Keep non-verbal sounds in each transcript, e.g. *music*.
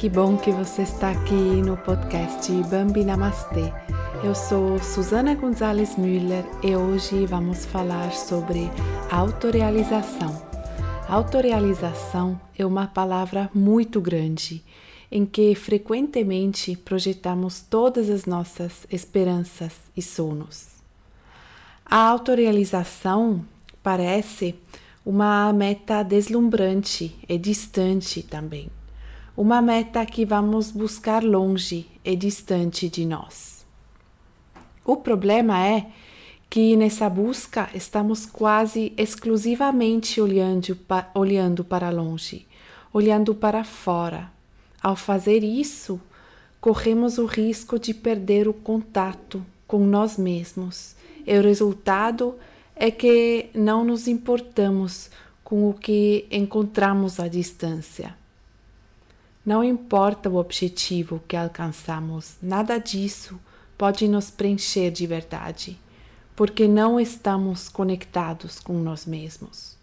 Que bom que você está aqui no podcast Bambi Namastê. Eu sou Susana Gonzalez Müller e hoje vamos falar sobre autorrealização. Autorrealização é uma palavra muito grande em que frequentemente projetamos todas as nossas esperanças e sonhos. A autorrealização parece uma meta deslumbrante e distante também uma meta que vamos buscar longe e distante de nós. O problema é que nessa busca estamos quase exclusivamente olhando, olhando para longe, olhando para fora. Ao fazer isso, corremos o risco de perder o contato com nós mesmos, e o resultado é que não nos importamos com o que encontramos à distância. Não importa o objetivo que alcançamos, nada disso pode nos preencher de verdade, porque não estamos conectados com nós mesmos.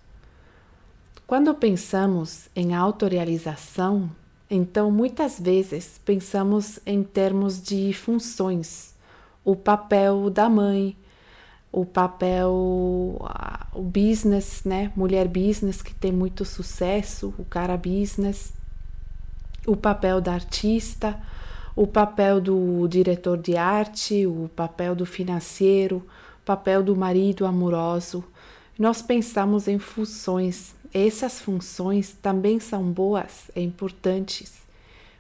Quando pensamos em autorrealização, então muitas vezes pensamos em termos de funções, o papel da mãe, o papel, o business, né? Mulher business que tem muito sucesso, o cara business o papel da artista, o papel do diretor de arte, o papel do financeiro, o papel do marido amoroso. Nós pensamos em funções. Essas funções também são boas e importantes,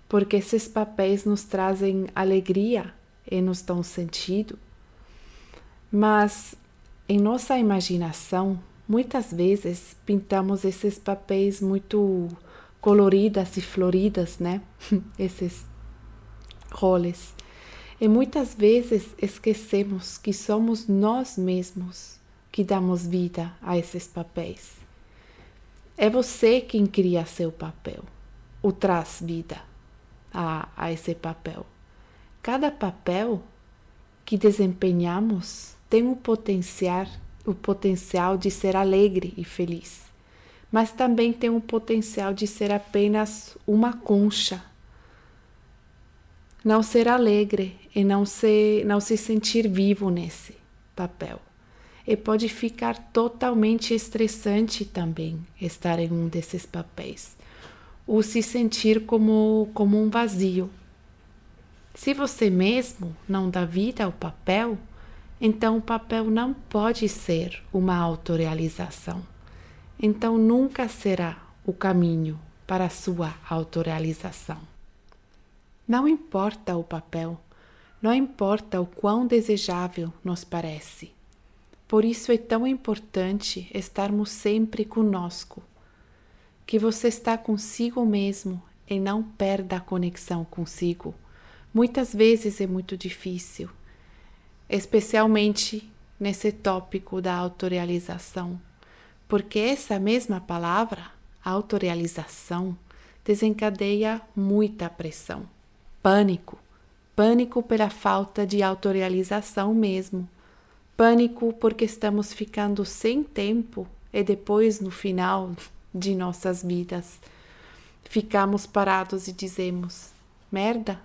porque esses papéis nos trazem alegria e nos dão sentido. Mas em nossa imaginação, muitas vezes pintamos esses papéis muito coloridas e floridas, né? *laughs* Esses roles. E muitas vezes esquecemos que somos nós mesmos que damos vida a esses papéis. É você quem cria seu papel, o traz vida a, a esse papel. Cada papel que desempenhamos tem o potencial, o potencial de ser alegre e feliz mas também tem o potencial de ser apenas uma concha. Não ser alegre e não, ser, não se sentir vivo nesse papel. E pode ficar totalmente estressante também estar em um desses papéis, ou se sentir como, como um vazio. Se você mesmo não dá vida ao papel, então o papel não pode ser uma autorrealização então nunca será o caminho para a sua autorrealização. Não importa o papel, não importa o quão desejável nos parece. Por isso é tão importante estarmos sempre conosco, que você está consigo mesmo e não perda a conexão consigo. Muitas vezes é muito difícil, especialmente nesse tópico da autorrealização porque essa mesma palavra, autorrealização, desencadeia muita pressão, pânico, pânico pela falta de autorrealização mesmo, pânico porque estamos ficando sem tempo e depois, no final de nossas vidas, ficamos parados e dizemos: merda,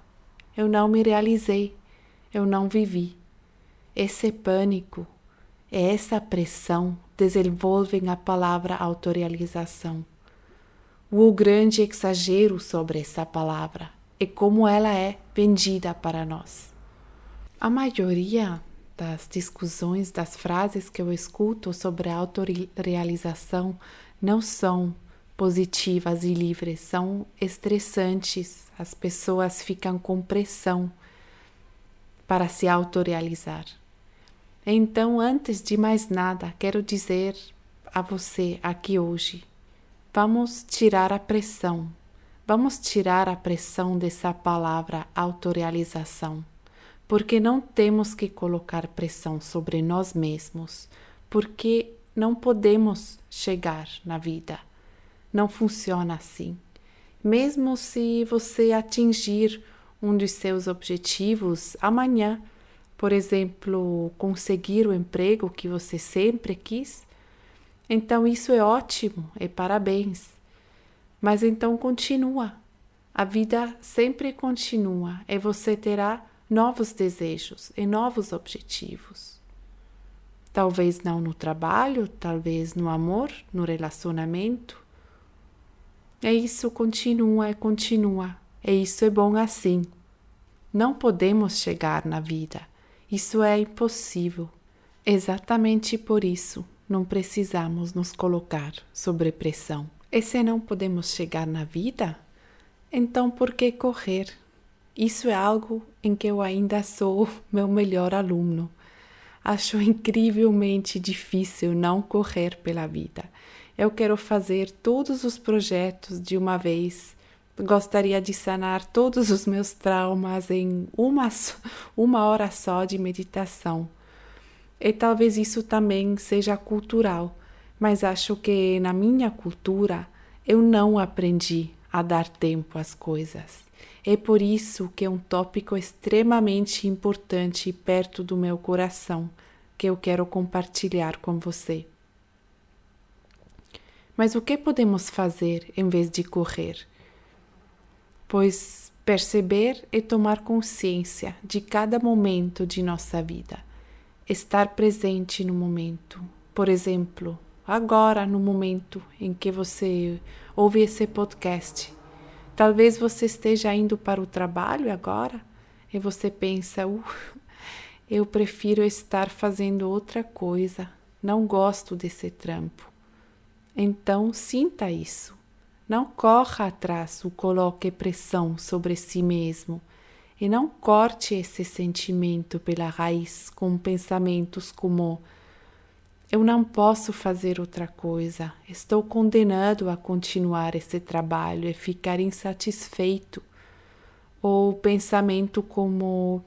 eu não me realizei, eu não vivi. Esse pânico, essa pressão desenvolvem a palavra autorrealização. O grande exagero sobre essa palavra é como ela é vendida para nós. A maioria das discussões, das frases que eu escuto sobre a autorrealização não são positivas e livres, são estressantes. As pessoas ficam com pressão para se autorrealizar. Então, antes de mais nada, quero dizer a você aqui hoje: vamos tirar a pressão, vamos tirar a pressão dessa palavra autorrealização, porque não temos que colocar pressão sobre nós mesmos, porque não podemos chegar na vida. Não funciona assim. Mesmo se você atingir um dos seus objetivos amanhã, por exemplo, conseguir o emprego que você sempre quis, então isso é ótimo e parabéns. Mas então continua. A vida sempre continua e você terá novos desejos e novos objetivos. Talvez não no trabalho, talvez no amor, no relacionamento. E isso continua e continua, e isso é bom assim. Não podemos chegar na vida, isso é impossível. Exatamente por isso não precisamos nos colocar sob pressão. E se não podemos chegar na vida, então, por que correr? Isso é algo em que eu ainda sou meu melhor aluno. Acho incrivelmente difícil não correr pela vida. Eu quero fazer todos os projetos de uma vez. Gostaria de sanar todos os meus traumas em uma, uma hora só de meditação. E talvez isso também seja cultural, mas acho que na minha cultura eu não aprendi a dar tempo às coisas. É por isso que é um tópico extremamente importante e perto do meu coração que eu quero compartilhar com você. Mas o que podemos fazer em vez de correr? Pois perceber e tomar consciência de cada momento de nossa vida, estar presente no momento. Por exemplo, agora, no momento em que você ouve esse podcast. Talvez você esteja indo para o trabalho agora e você pensa: eu prefiro estar fazendo outra coisa, não gosto desse trampo. Então sinta isso. Não corra atrás ou coloque pressão sobre si mesmo e não corte esse sentimento pela raiz com pensamentos como eu não posso fazer outra coisa. Estou condenado a continuar esse trabalho e ficar insatisfeito. Ou pensamento como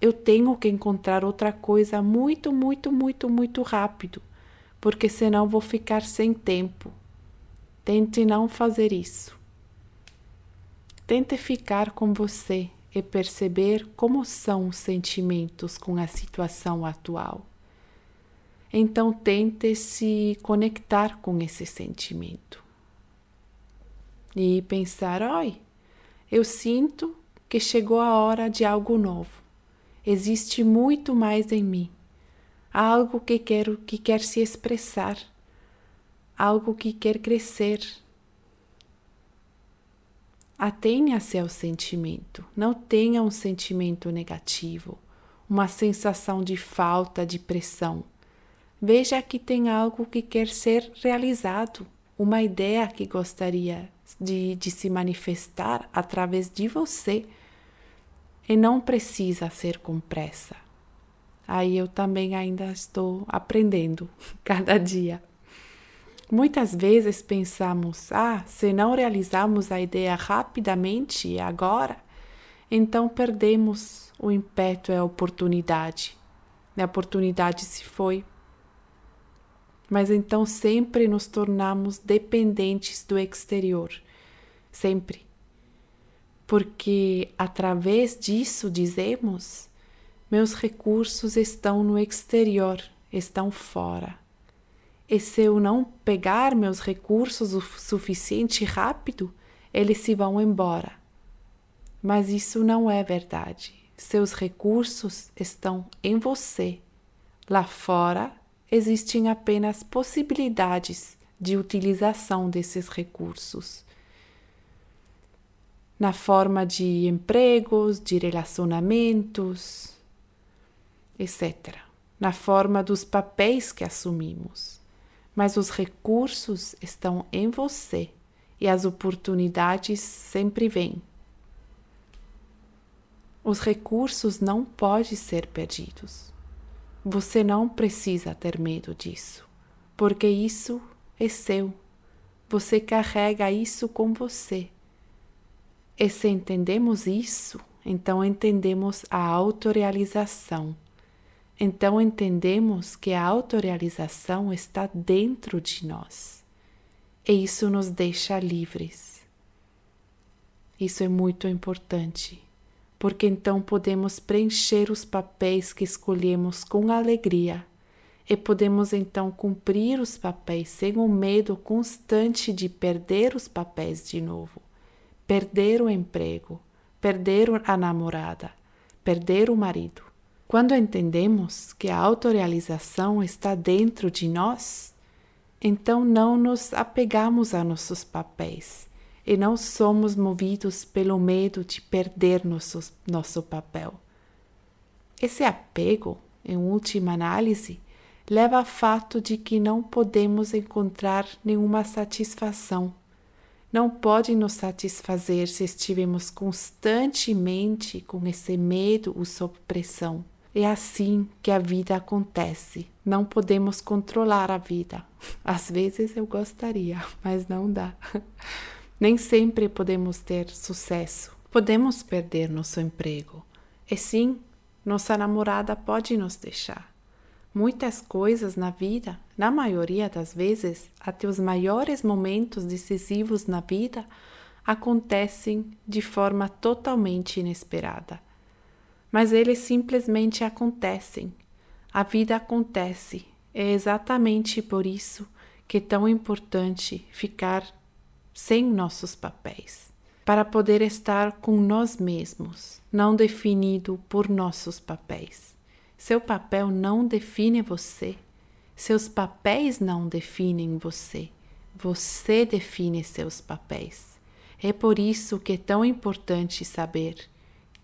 eu tenho que encontrar outra coisa muito, muito, muito, muito rápido, porque senão vou ficar sem tempo. Tente não fazer isso. Tente ficar com você e perceber como são os sentimentos com a situação atual. Então tente se conectar com esse sentimento e pensar: oi, eu sinto que chegou a hora de algo novo. Existe muito mais em mim, algo que quero que quer se expressar, algo que quer crescer. Atenha-se ao sentimento, não tenha um sentimento negativo, uma sensação de falta, de pressão Veja que tem algo que quer ser realizado, uma ideia que gostaria de, de se manifestar através de você e não precisa ser com pressa. Aí eu também ainda estou aprendendo *laughs* cada dia. Muitas vezes pensamos: ah, se não realizamos a ideia rapidamente e agora, então perdemos o impeto e a oportunidade. A oportunidade se foi mas então sempre nos tornamos dependentes do exterior. Sempre. Porque através disso dizemos: meus recursos estão no exterior, estão fora. E se eu não pegar meus recursos o suficiente rápido, eles se vão embora. Mas isso não é verdade. Seus recursos estão em você. Lá fora existem apenas possibilidades de utilização desses recursos na forma de empregos, de relacionamentos, etc., na forma dos papéis que assumimos. Mas os recursos estão em você e as oportunidades sempre vêm. Os recursos não podem ser perdidos. Você não precisa ter medo disso, porque isso é seu. Você carrega isso com você. E se entendemos isso, então entendemos a autorrealização. Então entendemos que a autorrealização está dentro de nós. E isso nos deixa livres. Isso é muito importante porque então podemos preencher os papéis que escolhemos com alegria e podemos então cumprir os papéis sem o medo constante de perder os papéis de novo, perder o emprego, perder a namorada, perder o marido. Quando entendemos que a autorrealização está dentro de nós, então não nos apegamos a nossos papéis e não somos movidos pelo medo de perder nosso, nosso papel. Esse apego, em última análise, leva ao fato de que não podemos encontrar nenhuma satisfação. Não pode nos satisfazer se estivermos constantemente com esse medo ou sob pressão. É assim que a vida acontece. Não podemos controlar a vida. Às vezes eu gostaria, mas não dá. Nem sempre podemos ter sucesso. Podemos perder nosso emprego. E sim, nossa namorada pode nos deixar. Muitas coisas na vida, na maioria das vezes, até os maiores momentos decisivos na vida, acontecem de forma totalmente inesperada. Mas eles simplesmente acontecem. A vida acontece. É exatamente por isso que é tão importante ficar sem nossos papéis, para poder estar com nós mesmos, não definido por nossos papéis. Seu papel não define você. Seus papéis não definem você. Você define seus papéis. É por isso que é tão importante saber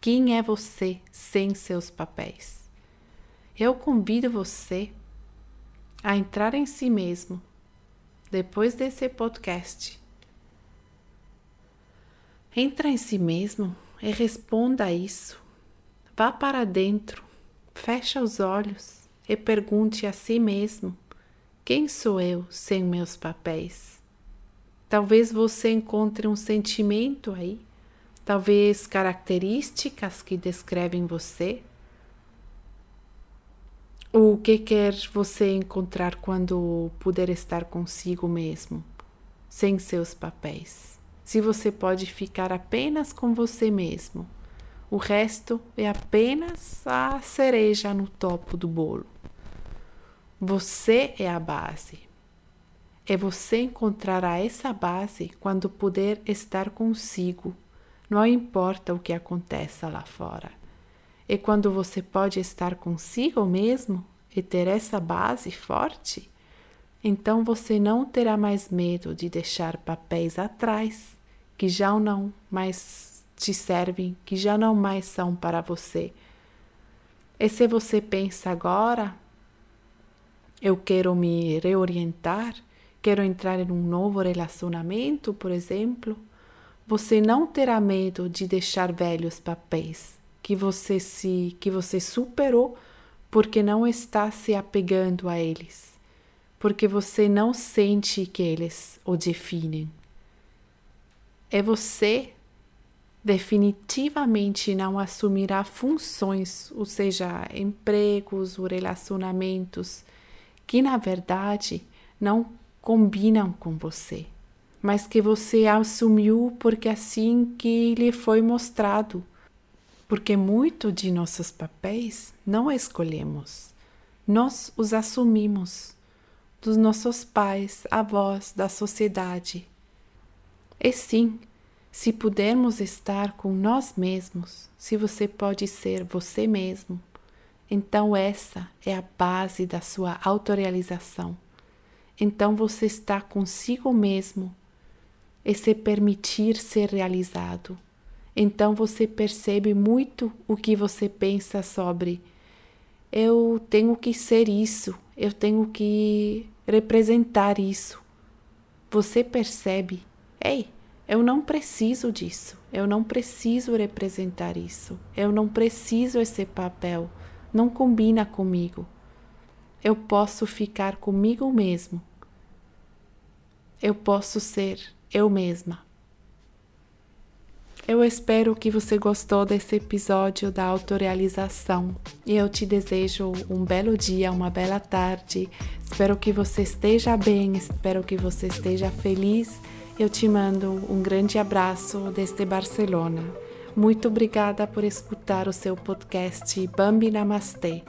quem é você sem seus papéis. Eu convido você a entrar em si mesmo depois desse podcast. Entra em si mesmo e responda a isso. Vá para dentro Feche os olhos e pergunte a si mesmo: quem sou eu sem meus papéis? Talvez você encontre um sentimento aí, talvez características que descrevem você. O que quer você encontrar quando puder estar consigo mesmo, sem seus papéis? Se você pode ficar apenas com você mesmo o resto é apenas a cereja no topo do bolo. Você é a base. E você encontrará essa base quando puder estar consigo, não importa o que aconteça lá fora. E quando você pode estar consigo mesmo e ter essa base forte, então você não terá mais medo de deixar papéis atrás que já não mais te servem, que já não mais são para você. E se você pensa agora, eu quero me reorientar, quero entrar em um novo relacionamento, por exemplo, você não terá medo de deixar velhos papéis que você se que você superou porque não está se apegando a eles, porque você não sente que eles o definem. É você definitivamente não assumirá funções, ou seja, empregos ou relacionamentos que na verdade não combinam com você, mas que você assumiu porque assim que lhe foi mostrado. Porque muito de nossos papéis não escolhemos, nós os assumimos dos nossos pais, avós, da sociedade. E sim, se pudermos estar com nós mesmos, se você pode ser você mesmo, então essa é a base da sua autorrealização. Então você está consigo mesmo e se permitir ser realizado. Então você percebe muito o que você pensa sobre eu tenho que ser isso, eu tenho que representar isso. Você percebe, ei, eu não preciso disso, eu não preciso representar isso, eu não preciso esse papel, não combina comigo. Eu posso ficar comigo mesmo. Eu posso ser eu mesma. Eu espero que você gostou desse episódio da autorrealização e eu te desejo um belo dia, uma bela tarde. Espero que você esteja bem, espero que você esteja feliz eu te mando um grande abraço desde Barcelona. Muito obrigada por escutar o seu podcast Bambi Namastê.